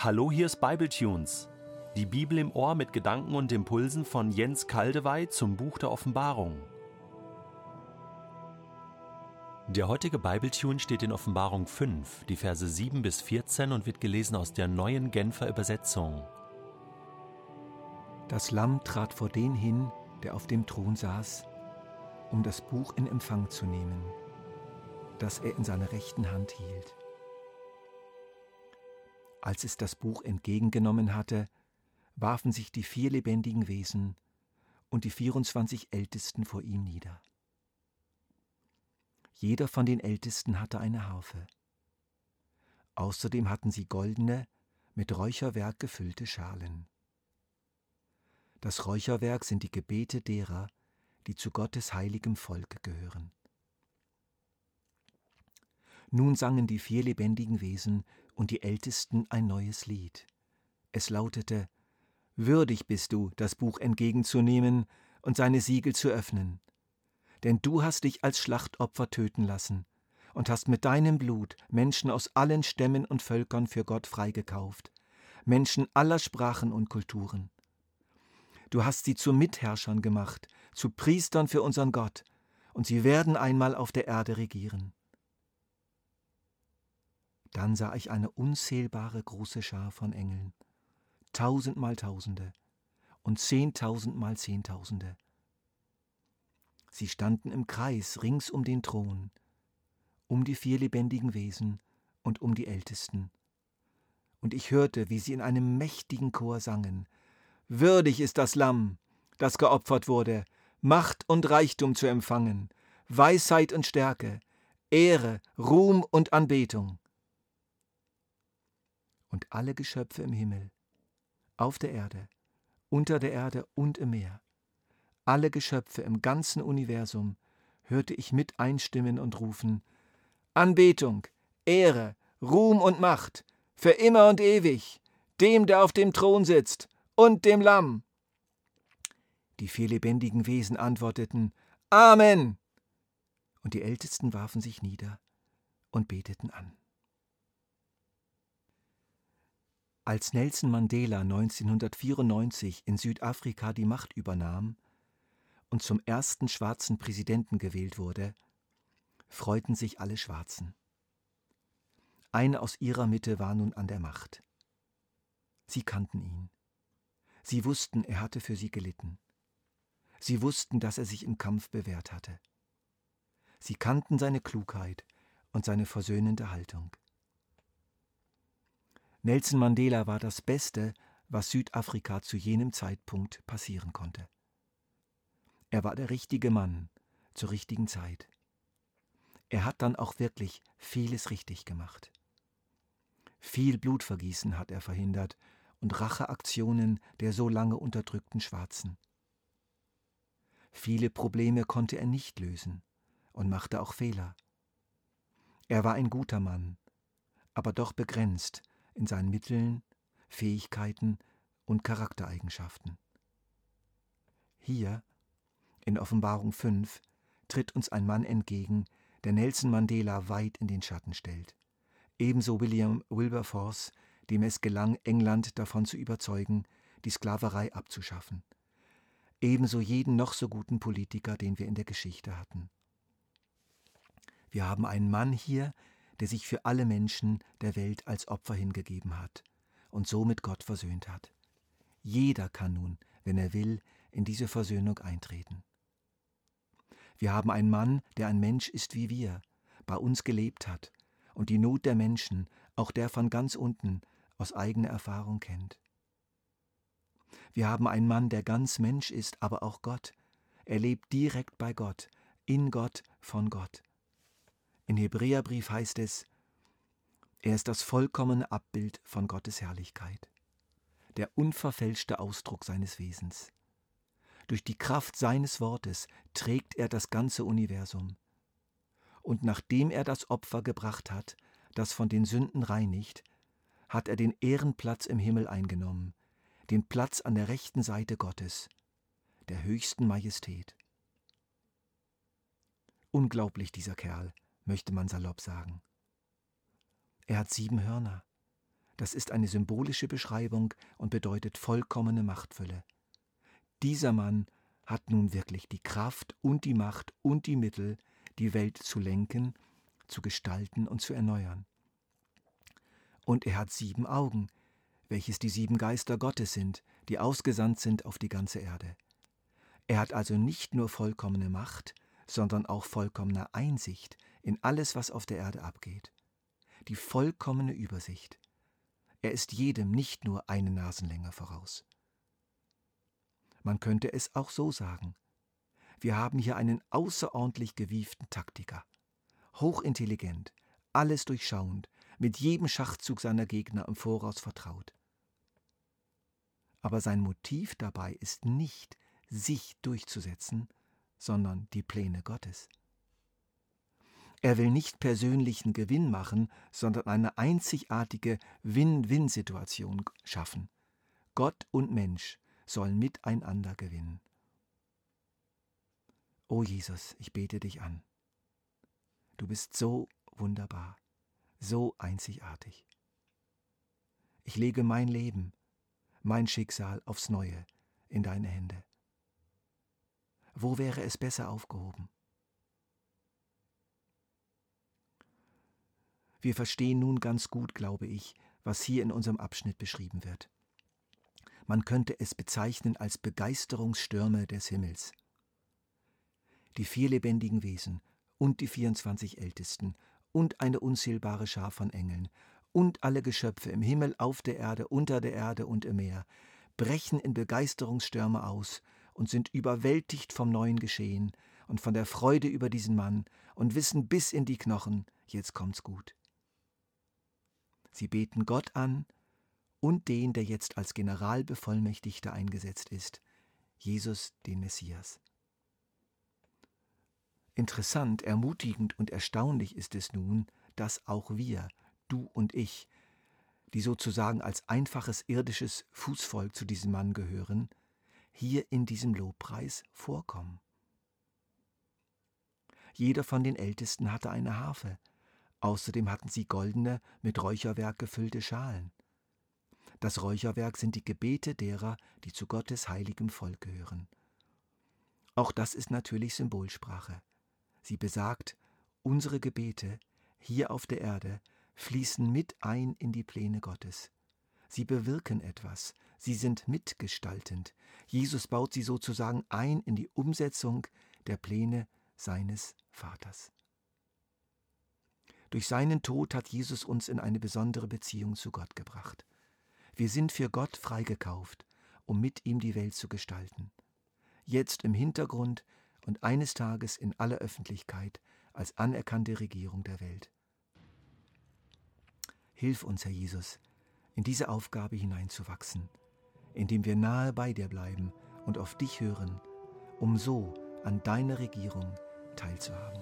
Hallo, hier ist Bibletunes. Die Bibel im Ohr mit Gedanken und Impulsen von Jens Kaldewey zum Buch der Offenbarung. Der heutige Bibletune steht in Offenbarung 5, die Verse 7 bis 14 und wird gelesen aus der neuen Genfer Übersetzung. Das Lamm trat vor den hin, der auf dem Thron saß, um das Buch in Empfang zu nehmen, das er in seiner rechten Hand hielt. Als es das Buch entgegengenommen hatte, warfen sich die vier lebendigen Wesen und die 24 Ältesten vor ihm nieder. Jeder von den Ältesten hatte eine Harfe. Außerdem hatten sie goldene, mit Räucherwerk gefüllte Schalen. Das Räucherwerk sind die Gebete derer, die zu Gottes heiligem Volk gehören. Nun sangen die vier lebendigen Wesen und die Ältesten ein neues Lied. Es lautete Würdig bist du, das Buch entgegenzunehmen und seine Siegel zu öffnen. Denn du hast dich als Schlachtopfer töten lassen und hast mit deinem Blut Menschen aus allen Stämmen und Völkern für Gott freigekauft, Menschen aller Sprachen und Kulturen. Du hast sie zu Mitherrschern gemacht, zu Priestern für unseren Gott, und sie werden einmal auf der Erde regieren. Dann sah ich eine unzählbare große Schar von Engeln, tausendmal Tausende und zehntausendmal Zehntausende. Sie standen im Kreis rings um den Thron, um die vier lebendigen Wesen und um die Ältesten. Und ich hörte, wie sie in einem mächtigen Chor sangen, Würdig ist das Lamm, das geopfert wurde, Macht und Reichtum zu empfangen, Weisheit und Stärke, Ehre, Ruhm und Anbetung und alle Geschöpfe im Himmel, auf der Erde, unter der Erde und im Meer, alle Geschöpfe im ganzen Universum, hörte ich mit einstimmen und rufen Anbetung, Ehre, Ruhm und Macht, für immer und ewig, dem, der auf dem Thron sitzt, und dem Lamm. Die vier lebendigen Wesen antworteten Amen. Und die Ältesten warfen sich nieder und beteten an. Als Nelson Mandela 1994 in Südafrika die Macht übernahm und zum ersten schwarzen Präsidenten gewählt wurde, freuten sich alle Schwarzen. Eine aus ihrer Mitte war nun an der Macht. Sie kannten ihn. Sie wussten, er hatte für sie gelitten. Sie wussten, dass er sich im Kampf bewährt hatte. Sie kannten seine Klugheit und seine versöhnende Haltung. Nelson Mandela war das Beste, was Südafrika zu jenem Zeitpunkt passieren konnte. Er war der richtige Mann zur richtigen Zeit. Er hat dann auch wirklich vieles richtig gemacht. Viel Blutvergießen hat er verhindert und Racheaktionen der so lange unterdrückten Schwarzen. Viele Probleme konnte er nicht lösen und machte auch Fehler. Er war ein guter Mann, aber doch begrenzt in seinen Mitteln, Fähigkeiten und Charaktereigenschaften. Hier, in Offenbarung 5, tritt uns ein Mann entgegen, der Nelson Mandela weit in den Schatten stellt. Ebenso William Wilberforce, dem es gelang, England davon zu überzeugen, die Sklaverei abzuschaffen. Ebenso jeden noch so guten Politiker, den wir in der Geschichte hatten. Wir haben einen Mann hier, der sich für alle Menschen der Welt als Opfer hingegeben hat und so mit Gott versöhnt hat. Jeder kann nun, wenn er will, in diese Versöhnung eintreten. Wir haben einen Mann, der ein Mensch ist wie wir, bei uns gelebt hat und die Not der Menschen, auch der von ganz unten, aus eigener Erfahrung kennt. Wir haben einen Mann, der ganz Mensch ist, aber auch Gott. Er lebt direkt bei Gott, in Gott, von Gott. In Hebräerbrief heißt es, er ist das vollkommene Abbild von Gottes Herrlichkeit, der unverfälschte Ausdruck seines Wesens. Durch die Kraft seines Wortes trägt er das ganze Universum. Und nachdem er das Opfer gebracht hat, das von den Sünden reinigt, hat er den Ehrenplatz im Himmel eingenommen, den Platz an der rechten Seite Gottes, der höchsten Majestät. Unglaublich dieser Kerl, möchte man salopp sagen. Er hat sieben Hörner, Das ist eine symbolische Beschreibung und bedeutet vollkommene Machtfülle. Dieser Mann hat nun wirklich die Kraft und die Macht und die Mittel, die Welt zu lenken, zu gestalten und zu erneuern. Und er hat sieben Augen, welches die sieben Geister Gottes sind, die ausgesandt sind auf die ganze Erde. Er hat also nicht nur vollkommene Macht, sondern auch vollkommene Einsicht in alles, was auf der Erde abgeht. Die vollkommene Übersicht. Er ist jedem nicht nur eine Nasenlänge voraus. Man könnte es auch so sagen. Wir haben hier einen außerordentlich gewieften Taktiker. Hochintelligent, alles durchschauend, mit jedem Schachzug seiner Gegner im Voraus vertraut. Aber sein Motiv dabei ist nicht, sich durchzusetzen, sondern die Pläne Gottes. Er will nicht persönlichen Gewinn machen, sondern eine einzigartige Win-Win-Situation schaffen. Gott und Mensch sollen miteinander gewinnen. O Jesus, ich bete dich an. Du bist so wunderbar, so einzigartig. Ich lege mein Leben, mein Schicksal aufs neue in deine Hände. Wo wäre es besser aufgehoben? Wir verstehen nun ganz gut, glaube ich, was hier in unserem Abschnitt beschrieben wird. Man könnte es bezeichnen als Begeisterungsstürme des Himmels. Die vier lebendigen Wesen und die 24 Ältesten und eine unzählbare Schar von Engeln und alle Geschöpfe im Himmel, auf der Erde, unter der Erde und im Meer brechen in Begeisterungsstürme aus und sind überwältigt vom neuen Geschehen und von der Freude über diesen Mann und wissen bis in die Knochen, jetzt kommt's gut. Sie beten Gott an und den, der jetzt als Generalbevollmächtigter eingesetzt ist, Jesus den Messias. Interessant, ermutigend und erstaunlich ist es nun, dass auch wir, du und ich, die sozusagen als einfaches irdisches Fußvolk zu diesem Mann gehören, hier in diesem Lobpreis vorkommen. Jeder von den Ältesten hatte eine Harfe, Außerdem hatten sie goldene, mit Räucherwerk gefüllte Schalen. Das Räucherwerk sind die Gebete derer, die zu Gottes heiligem Volk gehören. Auch das ist natürlich Symbolsprache. Sie besagt, unsere Gebete hier auf der Erde fließen mit ein in die Pläne Gottes. Sie bewirken etwas, sie sind mitgestaltend. Jesus baut sie sozusagen ein in die Umsetzung der Pläne seines Vaters. Durch seinen Tod hat Jesus uns in eine besondere Beziehung zu Gott gebracht. Wir sind für Gott freigekauft, um mit ihm die Welt zu gestalten. Jetzt im Hintergrund und eines Tages in aller Öffentlichkeit als anerkannte Regierung der Welt. Hilf uns, Herr Jesus, in diese Aufgabe hineinzuwachsen, indem wir nahe bei dir bleiben und auf dich hören, um so an deiner Regierung teilzuhaben.